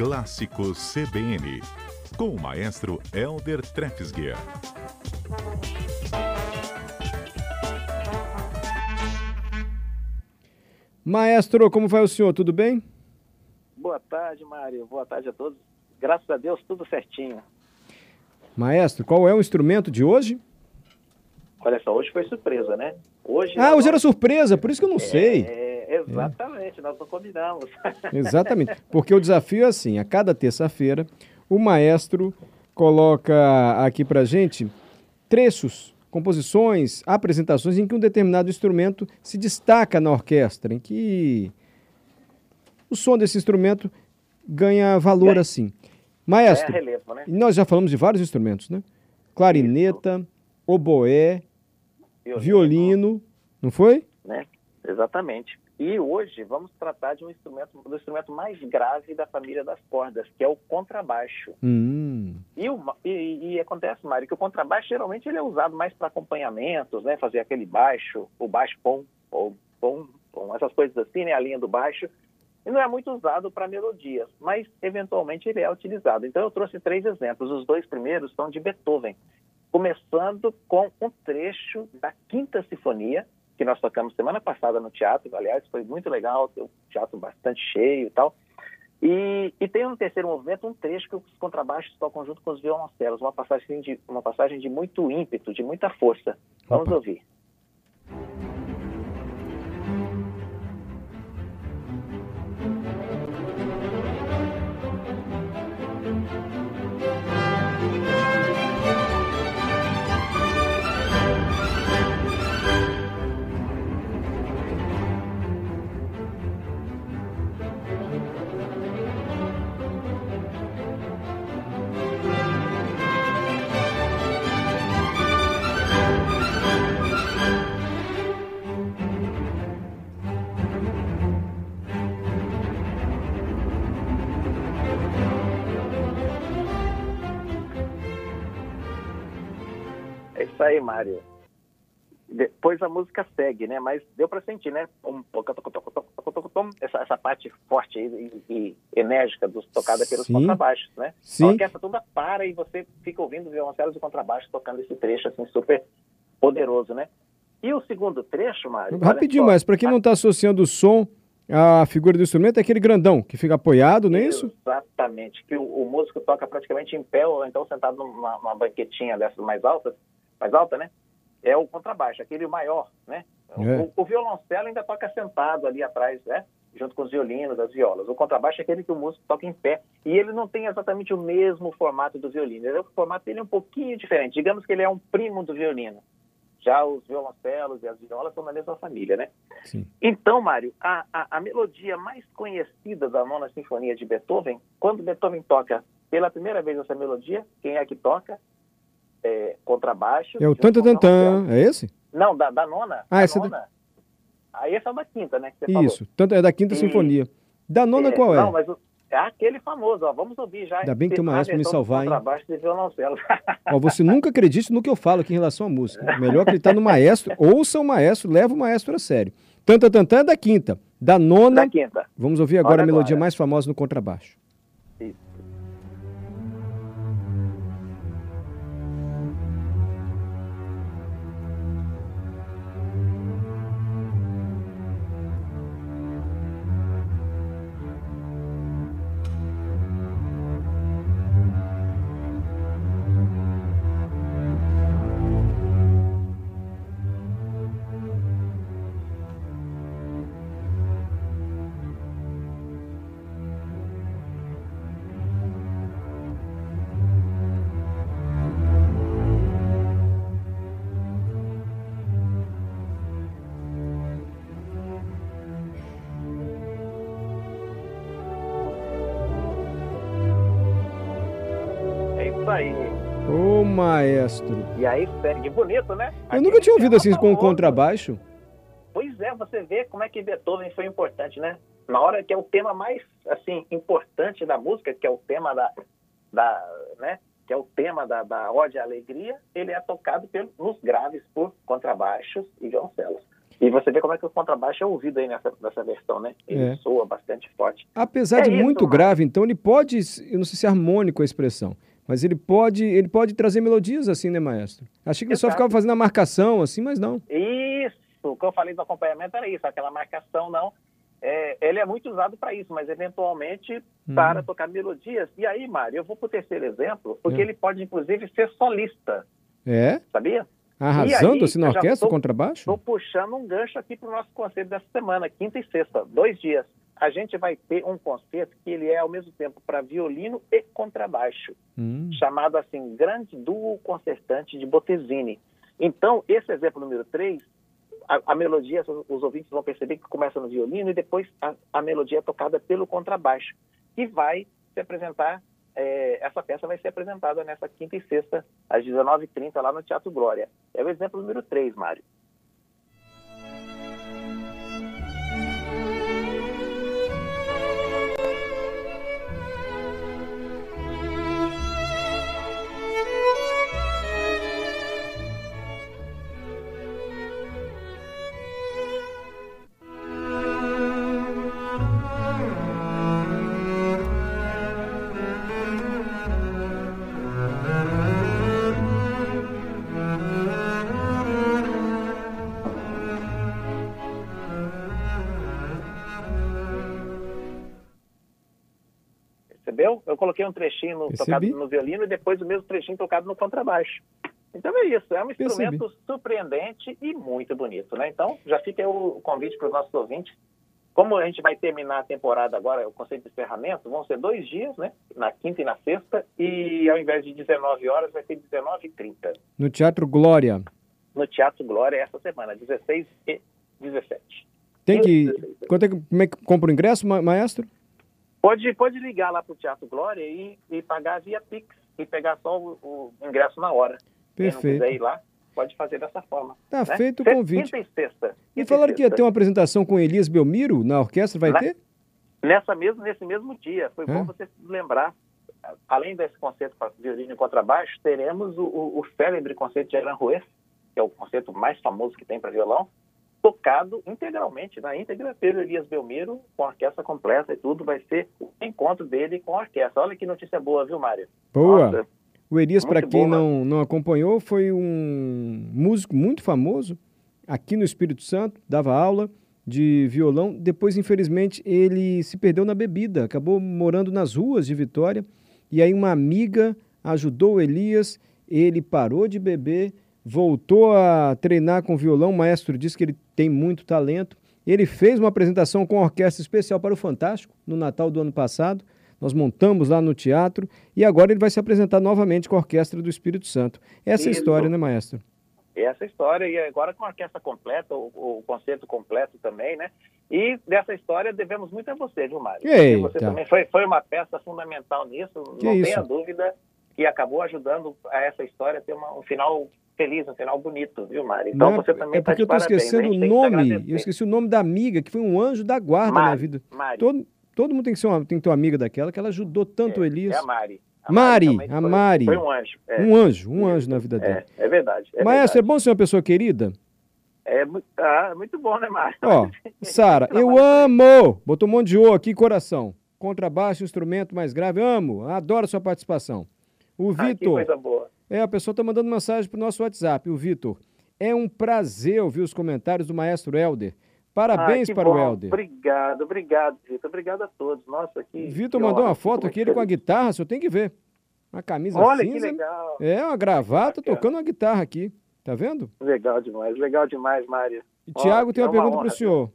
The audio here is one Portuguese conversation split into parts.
Clássicos CBN, com o maestro Elder Trefsguier. Maestro, como vai o senhor? Tudo bem? Boa tarde, Mário. Boa tarde a todos. Graças a Deus, tudo certinho. Maestro, qual é o instrumento de hoje? Olha só, hoje foi surpresa, né? Hoje ah, hoje era surpresa, por isso que eu não é, sei. exatamente, é. Nós não combinamos. Exatamente, porque o desafio é assim, a cada terça-feira, o maestro coloca aqui pra gente trechos composições, apresentações em que um determinado instrumento se destaca na orquestra, em que o som desse instrumento ganha valor é. assim. Maestro, é relevo, né? nós já falamos de vários instrumentos, né? Clarineta, Isso. oboé, violino, violino, não foi? Né? Exatamente. E hoje vamos tratar de um instrumento, do instrumento mais grave da família das cordas, que é o contrabaixo. Hum. E, o, e, e, acontece, Mário, que o contrabaixo geralmente ele é usado mais para acompanhamentos, né? Fazer aquele baixo, o baixo pom, ou pom, pom, essas coisas assim, né? A linha do baixo. E não é muito usado para melodias, mas eventualmente ele é utilizado. Então eu trouxe três exemplos. Os dois primeiros são de Beethoven, começando com um trecho da Quinta Sinfonia, que nós tocamos semana passada no teatro, aliás, foi muito legal, o teatro bastante cheio e tal. E, e tem no terceiro movimento um trecho que os contrabaixos tocam junto com os violoncelos, uma passagem de, uma passagem de muito ímpeto, de muita força. Vamos Opa. ouvir. Isso aí, Mário. Depois a música segue, né? Mas deu para sentir, né? Essa, essa parte forte e, e enérgica dos, tocada pelos Sim. contrabaixos, né? Sim. A orquestra toda para e você fica ouvindo violoncelos e contrabaixo tocando esse trecho assim super poderoso, né? E o segundo trecho, Mário... Rapidinho, mas para quem não está associando o som a figura do instrumento é aquele grandão que fica apoiado, não é isso? Exatamente, que o, o músico toca praticamente em pé ou então sentado numa, numa banquetinha dessas mais altas mais alta, né? É o contrabaixo, aquele maior, né? É. O, o, violoncelo ainda toca sentado ali atrás, né? Junto com os violinos, as violas. O contrabaixo é aquele que o músico toca em pé. E ele não tem exatamente o mesmo formato do violino. Ele, o formato dele é um pouquinho diferente. Digamos que ele é um primo do violino. Já os violoncelos e as violas são da mesma família, né? Sim. Então, Mário, a, a, a melodia mais conhecida da Nona Sinfonia de Beethoven, quando Beethoven toca pela primeira vez essa melodia, quem é que toca? É, contrabaixo. É o tanta tan é esse? Não, da, da nona. Ah, da essa nona. Da... Aí essa é da quinta, né? Isso, tanto é da quinta e... sinfonia. Da nona é, qual é? Não, mas o, é aquele famoso, ó. Vamos ouvir já. Ainda bem que tem uma maestro me salvar, hein? Contrabaixo de violoncelo. ó, você nunca acredite no que eu falo aqui em relação à música. Melhor acreditar no maestro, ouça o maestro, leva o maestro a sério. Tanta Tantã é da quinta. Da nona. Da quinta. Vamos ouvir agora Olha a melodia agora. mais famosa no contrabaixo. Maestro. E aí segue bonito, né? Eu Aquele nunca tinha ouvido assim com contrabaixo. Pois é, você vê como é que Beethoven foi importante, né? Na hora que é o tema mais, assim, importante da música, que é o tema da, da né? Que é o tema da, da Ode à Alegria, ele é tocado pelos, nos graves por contrabaixos e violoncelos. E você vê como é que o contrabaixo é ouvido aí nessa, nessa versão, né? Ele É. soa bastante forte. Apesar É de isso, muito grave, então ele pode, eu não sei se é harmônico a expressão, mas ele pode, ele pode trazer melodias assim, né, maestro? Achei que ele só Exato. ficava fazendo a marcação assim, mas não. Isso, o que eu falei do acompanhamento era isso, aquela marcação não. É, ele é muito usado para isso, mas eventualmente Hum. para tocar melodias. E aí, Mário, eu vou para o terceiro exemplo, porque É. ele pode inclusive ser solista, É? sabia? Arrasando assim na orquestra, tô- contrabaixo? Estou puxando um gancho aqui para o nosso concerto dessa semana, quinta e sexta, dois dias. A gente vai ter um concerto que ele é ao mesmo tempo para violino e contrabaixo, Hum. chamado assim Grande Duo Concertante de Bottesini. Então, esse exemplo número 3, a, a melodia, os, ouvintes vão perceber que começa no violino e depois a, a melodia é tocada pelo contrabaixo, que vai se apresentar, é, essa peça vai ser apresentada nessa quinta e sexta, às 19h30, lá no Teatro Glória. É o exemplo número 3, Mário. Percebeu? Eu coloquei um trechinho Percebi. tocado no violino e depois o mesmo trechinho tocado no contrabaixo. Então é isso, é um Percebi. instrumento surpreendente e muito bonito, né? Então já fica o convite para os nossos ouvintes. Como a gente vai terminar a temporada agora, o conceito de encerramento, vão ser dois dias, né? Na quinta e na sexta, e ao invés de 19 horas, vai ser 19h30. No Teatro Glória. No Teatro Glória essa semana, 16 e 17. Tem que. Quanto é que, como é que compra o ingresso, ma- maestro? Pode, pode ligar lá para o Teatro Glória e, e pagar via Pix e pegar só o, o ingresso na hora. Quem não Perfeito. ir lá, pode fazer dessa forma. Tá né? feito o convite. Quinta e sexta. E falaram que ia ter uma apresentação com Elias Belmiro na orquestra, vai Né? ter? Nessa mesmo, nesse mesmo dia. Foi É? bom você lembrar. Além desse concerto para violino e contrabaixo, teremos o, o, o célebre concerto de Aranjuez, que é o concerto mais famoso que tem para violão, tocado integralmente, na íntegra, pelo Elias Belmiro, com a orquestra completa e tudo. Vai ser o encontro dele com a orquestra. Olha que notícia boa, viu, Mário? Boa. Nossa, O Elias, para quem boa. não, não acompanhou, foi um músico muito famoso aqui no Espírito Santo, dava aula de violão. Depois, infelizmente, ele se perdeu na bebida, acabou morando nas ruas de Vitória. E aí, uma amiga ajudou o Elias, ele parou de beber, voltou a treinar com violão. O maestro disse que ele tem muito talento. Ele fez uma apresentação com orquestra especial para o Fantástico no Natal do ano passado. Nós montamos lá no teatro e agora ele vai se apresentar novamente com a Orquestra do Espírito Santo. Essa é a Isso. história, né, maestro? essa história, e agora com a orquestra completa, o, o concerto completo também, né? E dessa história devemos muito a você, viu, Mário? Eita. Você também foi, foi uma peça fundamental nisso, Que não isso? tenha dúvida, que acabou ajudando a essa história a ter uma- um final feliz, um final bonito, viu, Mário? Então Não, você também é porque de eu estou esquecendo o nome, eu esqueci o nome da amiga, que foi um anjo da guarda na Mari, vida. Mari. Todo, todo mundo tem que, ser uma, tem que ter uma amiga daquela, que ela ajudou tanto o É, Elias. É a Mari. A Mari, a foi- Mari. Foi um anjo. É, Um anjo, um anjo na vida dela. é, é verdade. É Maestro, é bom ser uma pessoa querida? É muito, ah, muito bom, né, Mário? Ó, Sara, eu amo! Botou um monte de O aqui, coração. Contrabaixo, instrumento mais grave, amo. Adoro sua participação. O Ah, que Vitor, coisa boa. É, a pessoa tá mandando mensagem pro nosso WhatsApp, o Vitor. É um prazer ouvir os comentários do maestro Helder. Parabéns Ah, que para o bom. Helder. Obrigado, obrigado, Vitor. Obrigado a todos. Nossa, que. Vitor que mandou uma foto aqui, ele com a guitarra, você tem que ver. Uma camisa Olha que cinza. legal. É, uma gravata, Bacana. tocando uma guitarra aqui. Tá vendo? Legal demais, legal demais, Mário. E Tiago tem é uma uma pergunta para o senhor.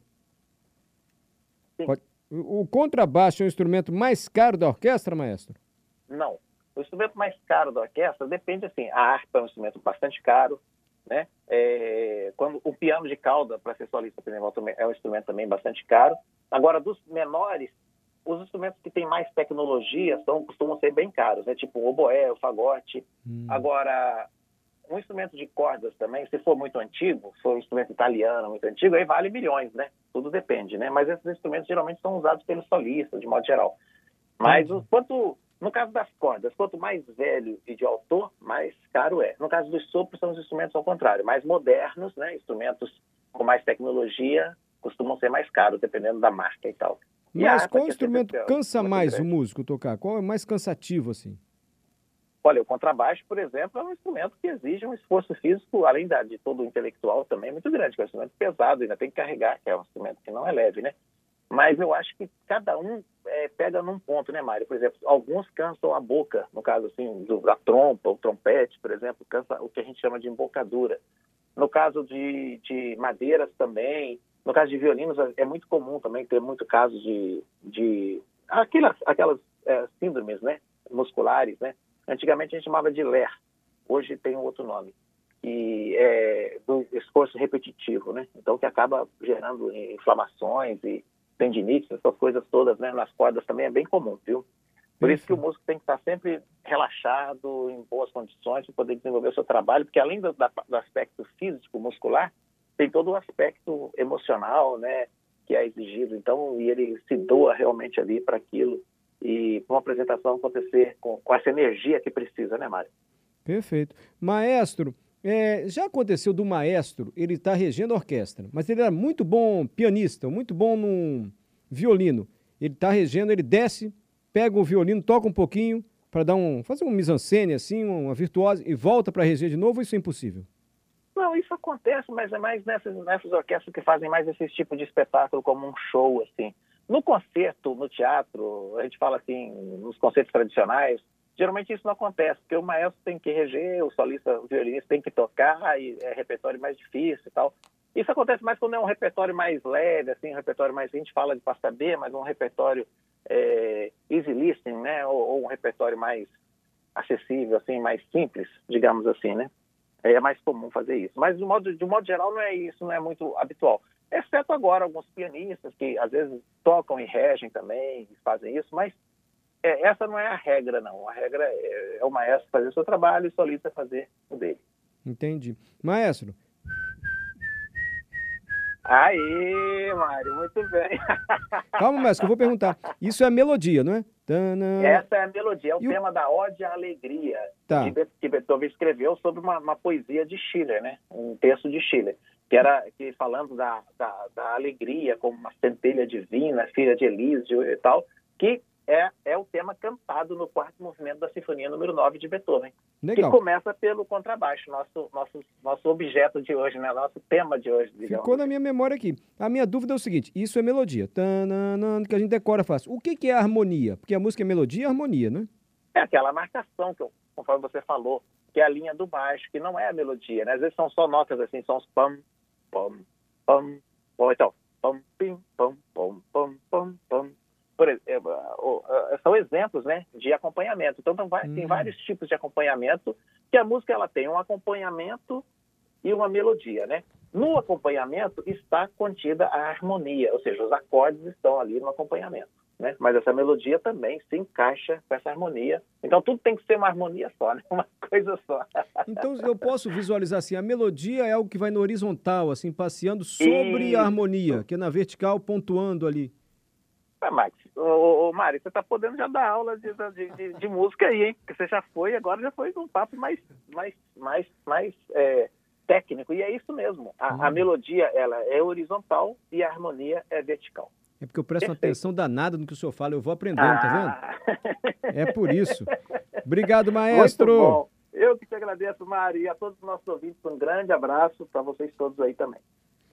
Sim. O o contrabaixo é o instrumento mais caro da orquestra, maestro? Não. O instrumento mais caro da orquestra depende assim. A harpa é um instrumento bastante caro, né? É, quando o piano de cauda para ser solista, por exemplo, é um instrumento também bastante caro. Agora, dos menores, os instrumentos que têm mais tecnologia são costumam ser bem caros, né? Tipo o oboé, o fagote. Hum. Agora, um instrumento de cordas também, se for muito antigo, se for um instrumento italiano muito antigo, aí vale milhões, né? Tudo depende, né? Mas esses instrumentos geralmente são usados pelos solistas, de modo geral. Mas o, quanto, no caso das cordas, quanto mais velho e de autor, mais caro é. No caso dos sopros, são os instrumentos ao contrário, mais modernos, né? Instrumentos com mais tecnologia costumam ser mais caros, dependendo da marca e tal. E Mas qual instrumento cansa mais grande. o músico tocar? Qual é mais cansativo, assim? Olha, o contrabaixo, por exemplo, é um instrumento que exige um esforço físico, além da, de todo o intelectual, também muito grande, que é um instrumento pesado, ainda tem que carregar, que é um instrumento que não é leve, né? Mas eu acho que cada um é, pega num ponto, né, Mário? Por exemplo, alguns cansam a boca, no caso assim, do, da trompa, o trompete, por exemplo, cansa o que a gente chama de embocadura. No caso de, de madeiras também, no caso de violinos, é, é muito comum também ter muito caso de, de aquelas, aquelas é, síndromes né, musculares, né? Antigamente a gente chamava de LER, hoje tem um outro nome, que é do esforço repetitivo, né? Então, que acaba gerando inflamações e tendinites, essas coisas todas, né? Nas cordas também é bem comum, viu? Por isso que o músico tem que estar sempre relaxado, em boas condições, para poder desenvolver o seu trabalho, porque além do, do aspecto físico, muscular, tem todo o aspecto emocional, né? Que é exigido. Então, e ele se doa realmente ali para aquilo e uma apresentação acontecer com, com essa energia que precisa, né, Mário? Perfeito. Maestro, é, já aconteceu do maestro, ele está regendo a orquestra, mas ele era muito bom pianista, muito bom no violino. Ele está regendo, ele desce, pega o violino, toca um pouquinho para dar um, fazer um mise-en-scène assim, uma virtuosa e volta para reger de novo, isso é impossível. Não, isso acontece, mas é mais nessas, nessas orquestras que fazem mais esse tipo de espetáculo como um show assim. No concerto, no teatro, a gente fala assim, nos concertos tradicionais, geralmente isso não acontece, porque o maestro tem que reger, o solista, o violinista tem que tocar, e é repertório mais difícil e tal. Isso acontece mais quando é um repertório mais leve, assim, um repertório mais, a gente fala de pasta B, mas um repertório é, easy listening, né, ou, ou, um repertório mais acessível, assim, mais simples, digamos assim, né. É mais comum fazer isso. Mas de modo, de modo geral não é isso, não é muito habitual exceto agora alguns pianistas que às vezes tocam e regem também, fazem isso, mas é, essa não é a regra, não. A regra é, é o maestro fazer o seu trabalho e o solista fazer o dele. Entendi. Maestro. Aí, Mário, muito bem. Calma, maestro, que eu vou perguntar. Isso é melodia, não é? Essa é a melodia, é o e tema o... da Ode à Alegria, tá. que Beethoven escreveu sobre uma, uma, poesia de Schiller, né? Um texto de Schiller que era que falando da, da, da, alegria como uma centelha divina, filha de Elísio e tal, que é, é o tema cantado no quarto movimento da Sinfonia número 9 de Beethoven, Legal. que começa pelo contrabaixo, nosso, nosso, nosso objeto de hoje, né? nosso tema de hoje. Digamos. Ficou na minha memória aqui. A minha dúvida é o seguinte, isso é melodia, que a gente decora fácil. O que, que é harmonia? Porque a música é melodia e harmonia, né? É aquela marcação, que, conforme você falou, que é a linha do baixo, que não é a melodia, né? Às vezes são só notas assim, são os pam, pam, pam, ou então, pam, pim, pam, pam, pam, pam, pam. Por, é, são exemplos né, de acompanhamento. Então, tem, tem hum. vários tipos de acompanhamento, que a música ela tem um acompanhamento e uma melodia, né? No acompanhamento está contida a harmonia, ou seja, os acordes estão ali no acompanhamento né? Mas essa melodia também se encaixa com essa harmonia. Então tudo tem que ser uma harmonia só, né? Uma coisa só. Então eu posso visualizar assim, a melodia é algo que vai no horizontal, assim, passeando sobre e... a harmonia, que é na vertical pontuando ali. Ah, Max, ô, ô, Mari, você está podendo já dar aula de, de, de, de, música aí, hein? Porque você já foi, agora já foi num papo mais, mais, mais, mais é, técnico. E é isso mesmo. A, a melodia ela é horizontal e a harmonia é vertical. É porque eu presto Perfeito. atenção danada no que o senhor fala, eu vou aprendendo, ah. tá vendo? Ah. É por isso. Obrigado, maestro. Eu que te agradeço, Mari, e a todos os nossos ouvintes, um grande abraço para vocês todos aí também.